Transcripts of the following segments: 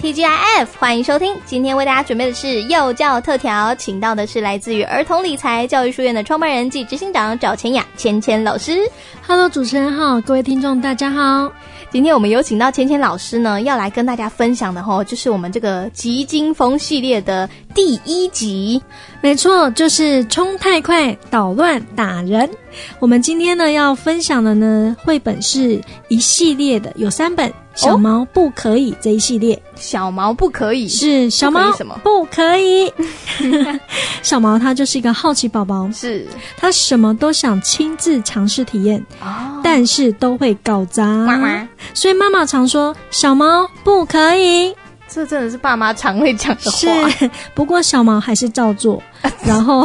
TGIF，欢迎收听。今天为大家准备的是幼教特调，请到的是来自于儿童理财教育书院的创办人暨执行长赵千雅千千老师。Hello，主持人好，各位听众大家好。今天我们有请到千千老师呢，要来跟大家分享的齁，就是我们这个急惊风系列的第一集。没错，就是冲太快捣乱打人。我们今天呢要分享的呢绘本是一系列的，有三本。小毛不可以这一系列，小毛不可以是小毛什么不可以？小毛他 就是一个好奇宝宝，是他什么都想亲自尝试体验，哦，但是都会搞砸，所以妈妈常说小毛不可以。这真的是爸妈常会讲的话。是，不过小毛还是照做，然后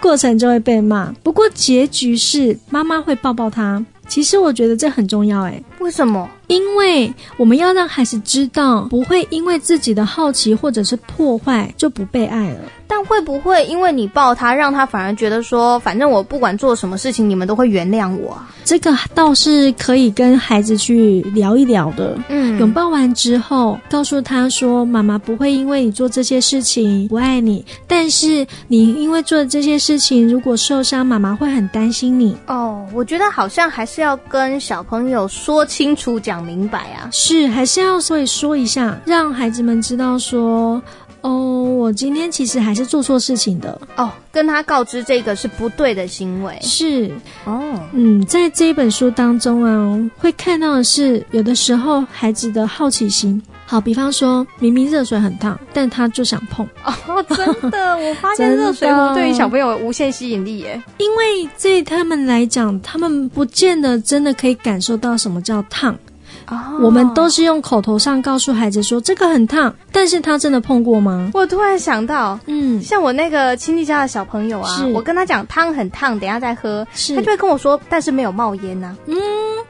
过程就会被骂。不过结局是妈妈会抱抱他。其实我觉得这很重要，诶，为什么？因为我们要让孩子知道，不会因为自己的好奇或者是破坏就不被爱了。但会不会因为你抱他，让他反而觉得说，反正我不管做什么事情，你们都会原谅我？这个倒是可以跟孩子去聊一聊的。嗯，拥抱完之后，告诉他说，妈妈不会因为你做这些事情不爱你，但是你因为做的这些事情，如果受伤，妈妈会很担心你。哦，我觉得好像还是要跟小朋友说清楚讲。明白啊，是还是要所以说一下，让孩子们知道说，哦，我今天其实还是做错事情的。哦，跟他告知这个是不对的行为，是。哦，嗯，在这一本书当中啊，会看到的是，有的时候孩子的好奇心，好，比方说明明热水很烫，但他就想碰哦，真的，我发现热水壶对于小朋友无限吸引力耶，因为对他们来讲，他们不见得真的可以感受到什么叫烫。Oh. 我们都是用口头上告诉孩子说这个很烫，但是他真的碰过吗？我突然想到，嗯，像我那个亲戚家的小朋友啊，我跟他讲汤很烫，等一下再喝，他就会跟我说，但是没有冒烟呐、啊。嗯，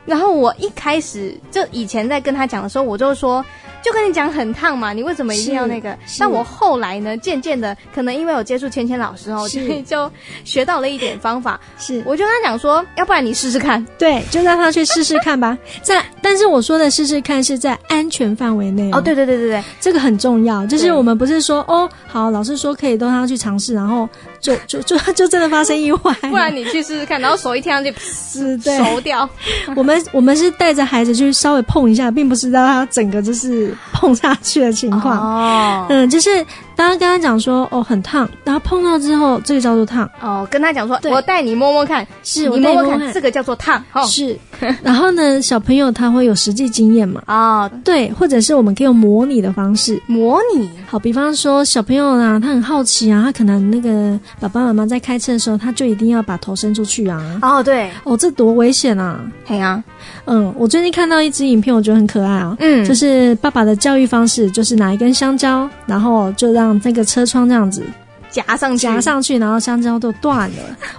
然后我一开始就以前在跟他讲的时候，我就说。就跟你讲很烫嘛，你为什么一定要那个？但我后来呢，渐渐的，可能因为我接触芊芊老师哦，所以就学到了一点方法。是，我就跟他讲说，要不然你试试看，对，就让他去试试看吧。在，但是我说的试试看是在安全范围内哦。对对对对对，这个很重要。就是我们不是说哦，好，老师说可以，都让他去尝试，然后就 就就就真的发生意外。不然你去试试看，然后手一贴上去，是，对，熟掉。我们我们是带着孩子去稍微碰一下，并不是让他整个就是。碰下去的情况哦，嗯，就是当他跟他讲说哦很烫，然后碰到之后这个叫做烫哦，跟他讲说我带你摸摸看，是你摸摸看，这个叫做烫，是。然后呢，小朋友他会有实际经验嘛？哦，对，或者是我们可以用模拟的方式模拟。好，比方说小朋友啊，他很好奇啊，他可能那个爸爸妈妈在开车的时候，他就一定要把头伸出去啊。哦，对，哦，这多危险啊！嘿啊，嗯，我最近看到一支影片，我觉得很可爱啊。嗯，就是爸爸的教育方式，就是拿一根香蕉，然后就让那个车窗这样子。夹上去，夹上去，然后香蕉都断了。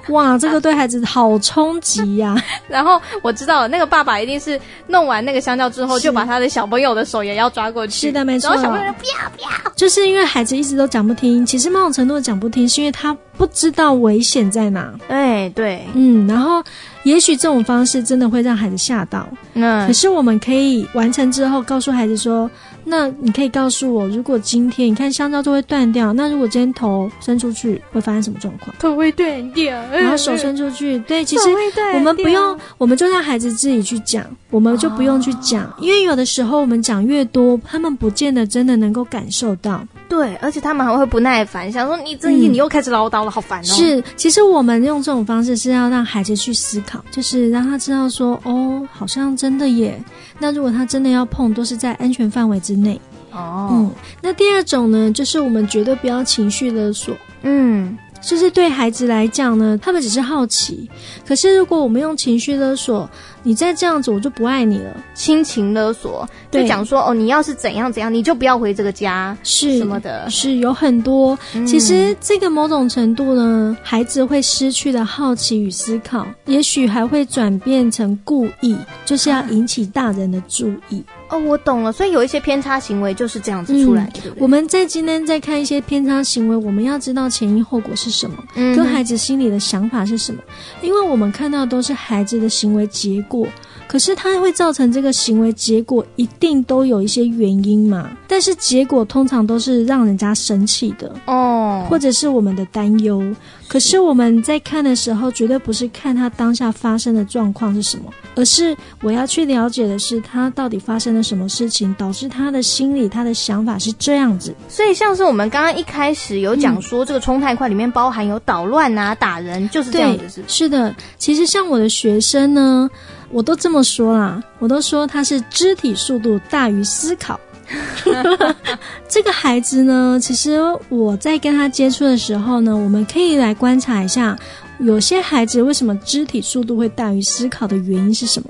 哇，这个对孩子好冲击呀！然后我知道了那个爸爸一定是弄完那个香蕉之后，就把他的小朋友的手也要抓过去。是的，没错。然后小朋友就不要不要，就是因为孩子一直都讲不听。其实某种程度的讲不听，是因为他不知道危险在哪。哎，对，嗯。然后也许这种方式真的会让孩子吓到。嗯。可是我们可以完成之后，告诉孩子说。那你可以告诉我，如果今天你看香蕉就会断掉，那如果今天头伸出去会发生什么状况？头会断掉，然后手伸出去，对，其实我们不用，我们就让孩子自己去讲，我们就不用去讲，哦、因为有的时候我们讲越多，他们不见得真的能够感受到。对，而且他们还会不耐烦，想说你这一你又开始唠叨了，好烦哦。是，其实我们用这种方式是要让孩子去思考，就是让他知道说，哦，好像真的耶。那如果他真的要碰，都是在安全范围之内。哦，嗯，那第二种呢，就是我们绝对不要情绪勒索。嗯。就是对孩子来讲呢，他们只是好奇。可是如果我们用情绪勒索，你再这样子，我就不爱你了。亲情勒索，就讲说哦，你要是怎样怎样，你就不要回这个家，是什么的，是有很多。嗯、其实这个某种程度呢，孩子会失去了好奇与思考，也许还会转变成故意，就是要引起大人的注意。哦，我懂了。所以有一些偏差行为就是这样子出来的。嗯、我们在今天在看一些偏差行为，我们要知道前因后果是什么，嗯、跟孩子心里的想法是什么。因为我们看到的都是孩子的行为结果。可是他会造成这个行为结果，一定都有一些原因嘛？但是结果通常都是让人家生气的哦，或者是我们的担忧。可是我们在看的时候，绝对不是看他当下发生的状况是什么，而是我要去了解的是他到底发生了什么事情，导致他的心理他的想法是这样子。所以像是我们刚刚一开始有讲说，这个冲太快里面包含有捣乱啊、打人，就是这样子，是是的。其实像我的学生呢。我都这么说啦，我都说他是肢体速度大于思考。这个孩子呢，其实我在跟他接触的时候呢，我们可以来观察一下，有些孩子为什么肢体速度会大于思考的原因是什么？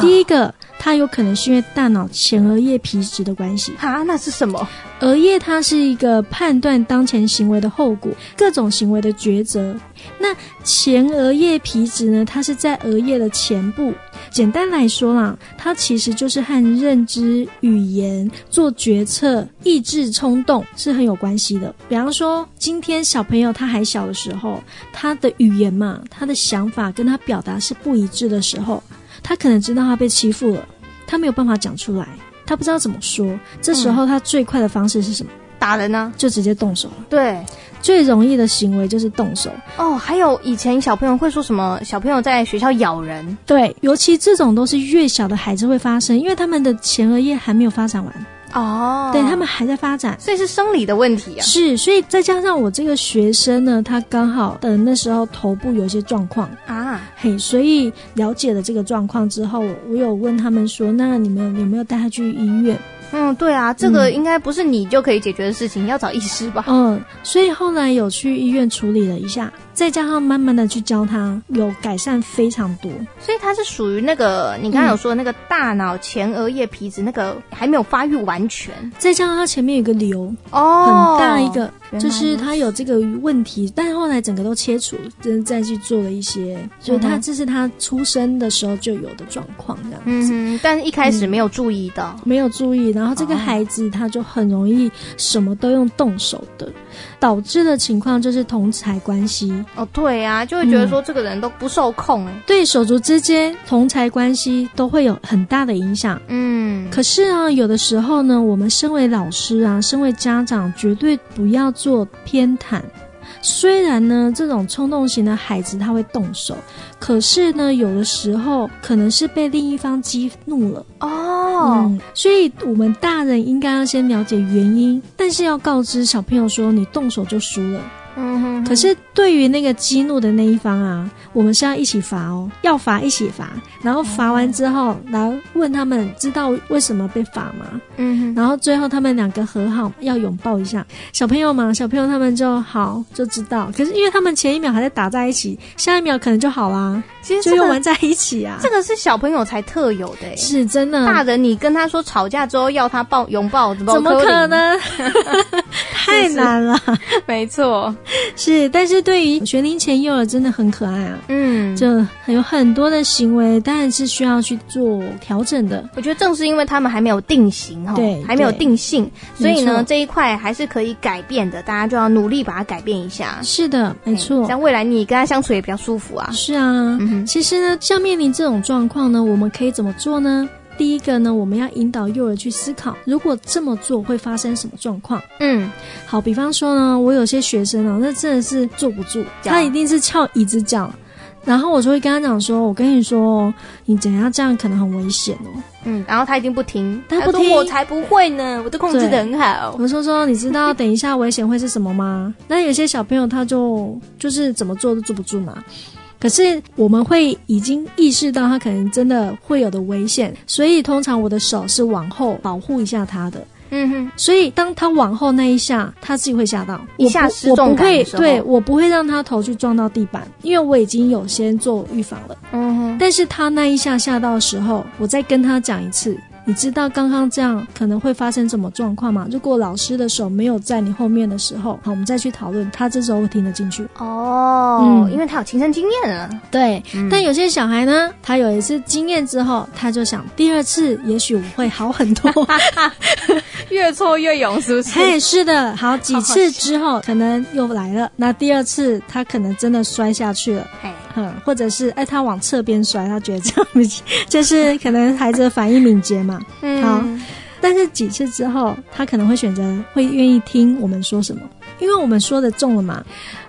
第一个，它有可能是因为大脑前额叶皮质的关系。啊，那是什么？额叶它是一个判断当前行为的后果，各种行为的抉择。那前额叶皮质呢？它是在额叶的前部。简单来说啦，它其实就是和认知、语言、做决策、意志、冲动是很有关系的。比方说，今天小朋友他还小的时候，他的语言嘛，他的想法跟他表达是不一致的时候。他可能知道他被欺负了，他没有办法讲出来，他不知道怎么说。这时候他最快的方式是什么？打人呢？就直接动手了。对，最容易的行为就是动手。哦，还有以前小朋友会说什么？小朋友在学校咬人。对，尤其这种都是越小的孩子会发生，因为他们的前额叶还没有发展完。哦，对，他们还在发展，所以是生理的问题啊。是，所以再加上我这个学生呢，他刚好的那时候头部有一些状况啊，嘿，所以了解了这个状况之后，我有问他们说，那你们有没有带他去医院？嗯，对啊，这个应该不是你就可以解决的事情，嗯、要找医师吧？嗯，所以后来有去医院处理了一下。再加上慢慢的去教他，有改善非常多。所以他是属于那个你刚刚有说的那个大脑前额叶皮质那个还没有发育完全。再加上他前面有个瘤哦，很大一个，就是他有这个问题，但是后来整个都切除，就是再去做了一些，所以他这是他出生的时候就有的状况这样子。嗯，但是一开始没有注意到，没有注意，然后这个孩子他就很容易什么都用动手的。导致的情况就是同才关系哦，对啊，就会觉得说这个人都不受控，嗯，对手足之间同侪关系都会有很大的影响。嗯，可是啊，有的时候呢，我们身为老师啊，身为家长，绝对不要做偏袒。虽然呢，这种冲动型的孩子他会动手，可是呢，有的时候可能是被另一方激怒了哦。嗯，所以我们大人应该要先了解原因，但是要告知小朋友说，你动手就输了。嗯哼，可是对于那个激怒的那一方啊，我们是要一起罚哦，要罚一起罚，然后罚完之后来问他们知道为什么被罚吗？嗯哼，然后最后他们两个和好，要拥抱一下小朋友嘛，小朋友他们就好就知道。可是因为他们前一秒还在打在一起，下一秒可能就好啦，其实、这个、就又玩在一起啊。这个是小朋友才特有的、欸，是真的。大人你跟他说吵架之后要他抱拥抱，怎么可能？太难了，没错。是，但是对于学龄前幼儿真的很可爱啊，嗯，就有很多的行为，当然是需要去做调整的。我觉得正是因为他们还没有定型哈，对，还没有定性，所以呢，这一块还是可以改变的，大家就要努力把它改变一下。是的，没错，像未来你跟他相处也比较舒服啊。是啊，嗯，其实呢，像面临这种状况呢，我们可以怎么做呢？第一个呢，我们要引导幼儿去思考，如果这么做会发生什么状况。嗯，好，比方说呢，我有些学生啊，那真的是坐不住，他一定是翘椅子脚，然后我就会跟他讲说：“我跟你说，你怎样这样可能很危险哦。”嗯，然后他一定不听，他不听，我才不会呢，我都控制得很好。我说说，你知道等一下危险会是什么吗？那有些小朋友他就就是怎么做都坐不住嘛。可是我们会已经意识到他可能真的会有的危险，所以通常我的手是往后保护一下他的。嗯哼，所以当他往后那一下，他自己会吓到，一下失重感的时候，我不会，对，我不会让他头去撞到地板，因为我已经有先做预防了。嗯哼，但是他那一下吓到的时候，我再跟他讲一次。你知道刚刚这样可能会发生什么状况吗？如果老师的手没有在你后面的时候，好，我们再去讨论，他这时候会听得进去。哦，嗯，因为他有亲身经验了。对，嗯，但有些小孩呢，他有一次经验之后，他就想第二次也许我会好很多，越挫越勇，是不是？嘿，是的。好，几次之后可能又来了，那第二次他可能真的摔下去了。或者是哎，他往侧边摔，他觉得这样不行就是可能孩子的反应敏捷嘛。嗯，好，但是几次之后，他可能会选择会愿意听我们说什么，因为我们说的重了嘛。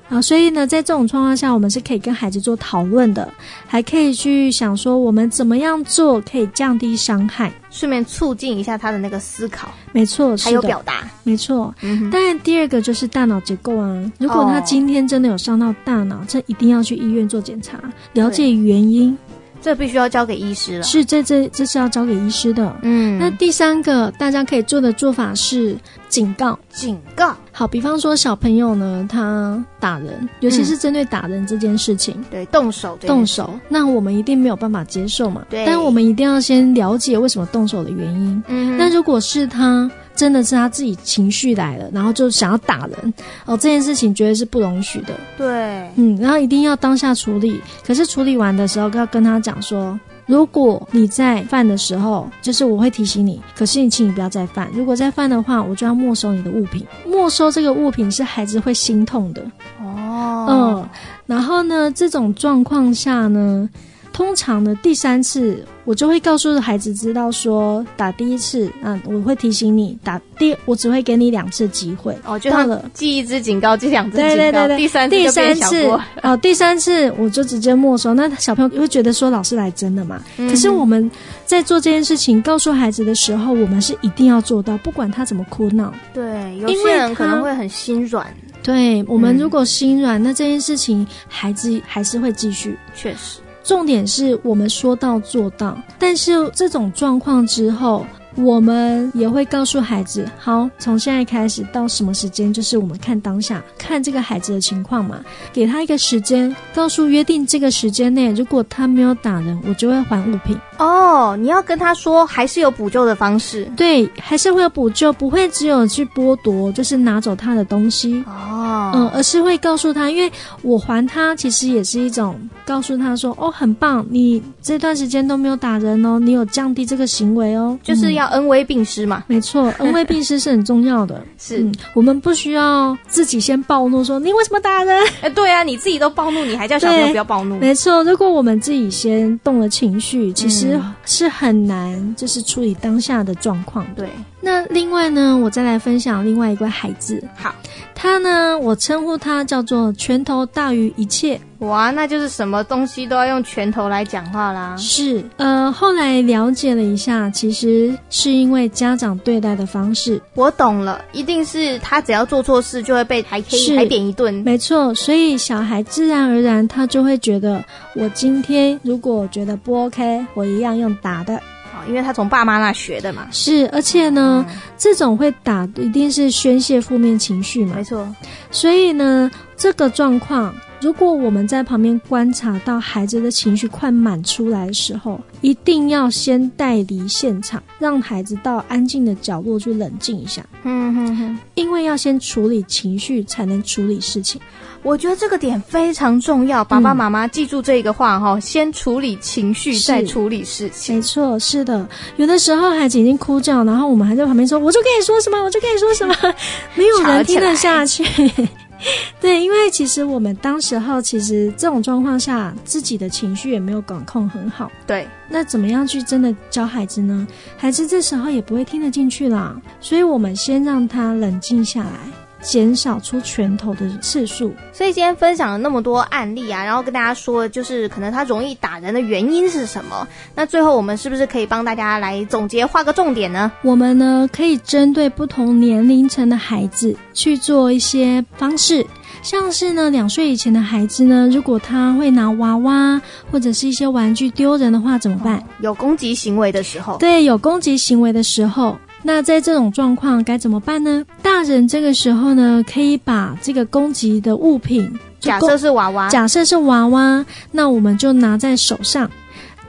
啊，所以呢，在这种状况下，我们是可以跟孩子做讨论的，还可以去想说我们怎么样做可以降低伤害，顺便促进一下他的那个思考。没错，还有表达。没错。嗯哼。当然，第二个就是大脑结构啊。如果他今天真的有伤到大脑，这一定要去医院做检查，了解原因。这必须要交给医师了。是，这这这是要交给医师的。嗯，那第三个大家可以做的做法是警告，警告。好，比方说小朋友呢，他打人，尤其是针对打人这件事情，嗯、对，动手，动手，那我们一定没有办法接受嘛。对，但我们一定要先了解为什么动手的原因。嗯，那如果是他。真的是他自己情绪来了，然后就想要打人哦，这件事情绝对是不容许的。对，嗯，然后一定要当下处理。可是处理完的时候，要跟他讲说，如果你再犯的时候，就是我会提醒你，可是你请你不要再犯。如果再犯的话，我就要没收你的物品。没收这个物品是孩子会心痛的。哦，嗯，然后呢，这种状况下呢，通常呢，第三次。我就会告诉孩子知道说，打第一次，嗯，我会提醒你打第，我只会给你两次机会。哦，就到了记一支警告，记两支警告，对对对对，第三次第三次，哦，第三次我就直接没收。那小朋友会觉得说老师来真的嘛？嗯、可是我们在做这件事情，告诉孩子的时候，我们是一定要做到，不管他怎么哭闹。对，有些人可能会很心软。对，我们如果心软，嗯、那这件事情孩子还是会继续。确实。重点是我们说到做到，但是这种状况之后，我们也会告诉孩子，好，从现在开始到什么时间，就是我们看当下，看这个孩子的情况嘛，给他一个时间，告诉约定这个时间内，如果他没有打人，我就会还物品。哦，你要跟他说，还是有补救的方式，对，还是会有补救，不会只有去剥夺，就是拿走他的东西。哦，嗯，而是会告诉他，因为我还他，其实也是一种告诉他说，哦，很棒，你这段时间都没有打人哦，你有降低这个行为哦，就是要。恩威并施嘛，没错，恩威并施是很重要的。是、嗯，我们不需要自己先暴怒，说你为什么打人？哎、欸，对啊，你自己都暴怒，你还叫小朋友不要暴怒？没错，如果我们自己先动了情绪，其实是很难，就是处理当下的状况。对。那另外呢，我再来分享另外一个孩子。好，他呢，我称呼他叫做拳头大于一切。哇，那就是什么东西都要用拳头来讲话啦。是，呃，后来了解了一下，其实是因为家长对待的方式。我懂了，一定是他只要做错事就会被还可以还点一顿。没错，所以小孩自然而然他就会觉得，我今天如果觉得不 OK，我一样用打的。因为他从爸妈那学的嘛，是，而且呢，嗯、这种会打一定是宣泄负面情绪嘛，没错。所以呢，这个状况，如果我们在旁边观察到孩子的情绪快满出来的时候，一定要先带离现场，让孩子到安静的角落去冷静一下。嗯哼哼，因为要先处理情绪，才能处理事情。我觉得这个点非常重要，爸爸妈妈记住这个话哈，嗯、先处理情绪，再处理事情。没错，是的。有的时候孩子已经哭叫，然后我们还在旁边说：“我就跟你说什么，我就跟你说什么。” 没有人听得下去。对，因为其实我们当时候其实这种状况下，自己的情绪也没有管控很好。对，那怎么样去真的教孩子呢？孩子这时候也不会听得进去啦。所以我们先让他冷静下来。减少出拳头的次数，所以今天分享了那么多案例啊，然后跟大家说，就是可能他容易打人的原因是什么？那最后我们是不是可以帮大家来总结，画个重点呢？我们呢可以针对不同年龄层的孩子去做一些方式，像是呢两岁以前的孩子呢，如果他会拿娃娃或者是一些玩具丢人的话，怎么办？有攻击行为的时候，对，有攻击行为的时候。那在这种状况该怎么办呢？大人这个时候呢，可以把这个攻击的物品，假设是娃娃，假设是娃娃，那我们就拿在手上。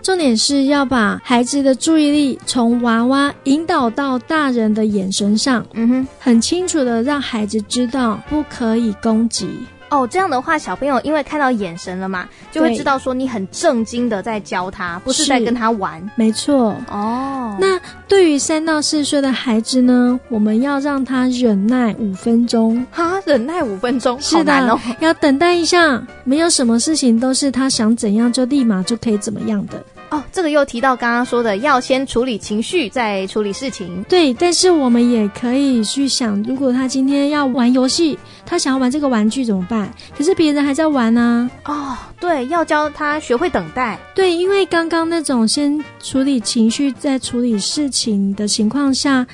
重点是要把孩子的注意力从娃娃引导到大人的眼神上，嗯哼，很清楚的让孩子知道不可以攻击。哦，这样的话，小朋友因为看到眼神了嘛，就会知道说你很正经的在教他，不是在跟他玩。没错。哦，那对于三到四岁的孩子呢，我们要让他忍耐五分钟。哈，忍耐五分钟，是的，要等待一下，没有什么事情都是他想怎样就立马就可以怎么样的。哦，这个又提到刚刚说的，要先处理情绪，再处理事情。对，但是我们也可以去想，如果他今天要玩游戏，他想要玩这个玩具怎么办？可是别人还在玩呢、啊。哦，对，要教他学会等待。对，因为刚刚那种先处理情绪，再处理事情的情况下。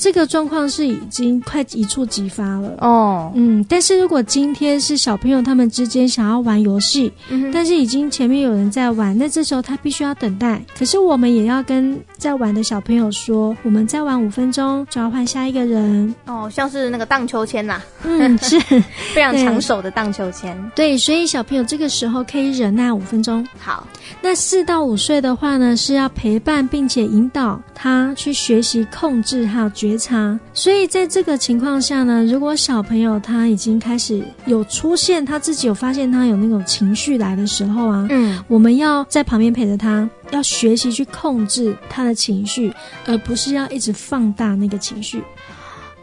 这个状况是已经快一触即发了哦，嗯，但是如果今天是小朋友他们之间想要玩游戏，嗯，但是已经前面有人在玩，那这时候他必须要等待。可是我们也要跟在玩的小朋友说，我们再玩五分钟就要换下一个人哦，像是那个荡秋千呐，嗯，是 非常抢手的荡秋千。对，所以小朋友这个时候可以忍耐五分钟。好，那四到五岁的话呢，是要陪伴并且引导他去学习控制还有觉。觉察，所以在这个情况下呢，如果小朋友他已经开始有出现，他自己有发现他有那种情绪来的时候啊，嗯，我们要在旁边陪着他，要学习去控制他的情绪，而不是要一直放大那个情绪。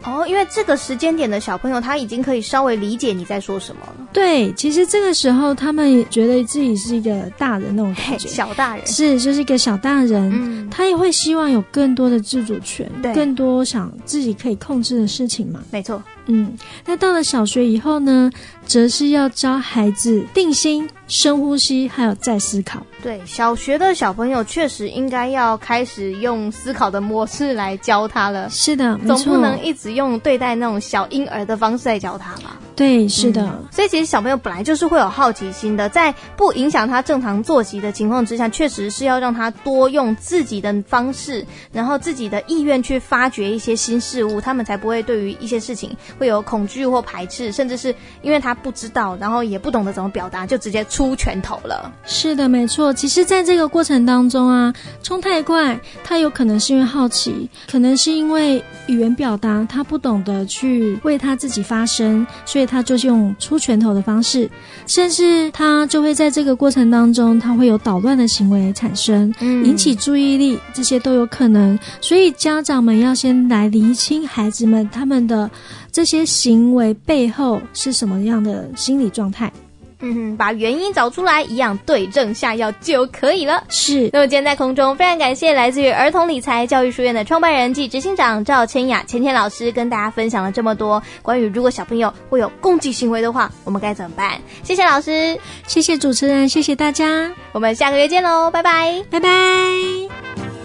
哦，因为这个时间点的小朋友，他已经可以稍微理解你在说什么了。对，其实这个时候他们也觉得自己是一个大人那种感觉，小大人是就是一个小大人，嗯，他也会希望有更多的自主权，对，更多想自己可以控制的事情嘛。没错，嗯，那到了小学以后呢，则是要教孩子定心。深呼吸，还有再思考。对，小学的小朋友确实应该要开始用思考的模式来教他了。是的，总不能一直用对待那种小婴儿的方式来教他吧？对，是的、嗯。所以其实小朋友本来就是会有好奇心的，在不影响他正常作息的情况之下，确实是要让他多用自己的方式，然后自己的意愿去发掘一些新事物，他们才不会对于一些事情会有恐惧或排斥，甚至是因为他不知道，然后也不懂得怎么表达，就直接。出拳头了，是的，没错。其实，在这个过程当中啊，冲太快，他有可能是因为好奇，可能是因为语言表达他不懂得去为他自己发声，所以他就是用出拳头的方式，甚至他就会在这个过程当中，他会有捣乱的行为产生，引起注意力，这些都有可能。所以，家长们要先来厘清孩子们他们的这些行为背后是什么样的心理状态。嗯哼，把原因找出来，一样对症下药就可以了。是。那么今天在空中，非常感谢来自于儿童理财教育书院的创办人暨执行长赵千雅千千老师，跟大家分享了这么多关于如果小朋友会有攻击行为的话，我们该怎么办？谢谢老师，谢谢主持人，谢谢大家，我们下个月见喽，拜拜，拜拜。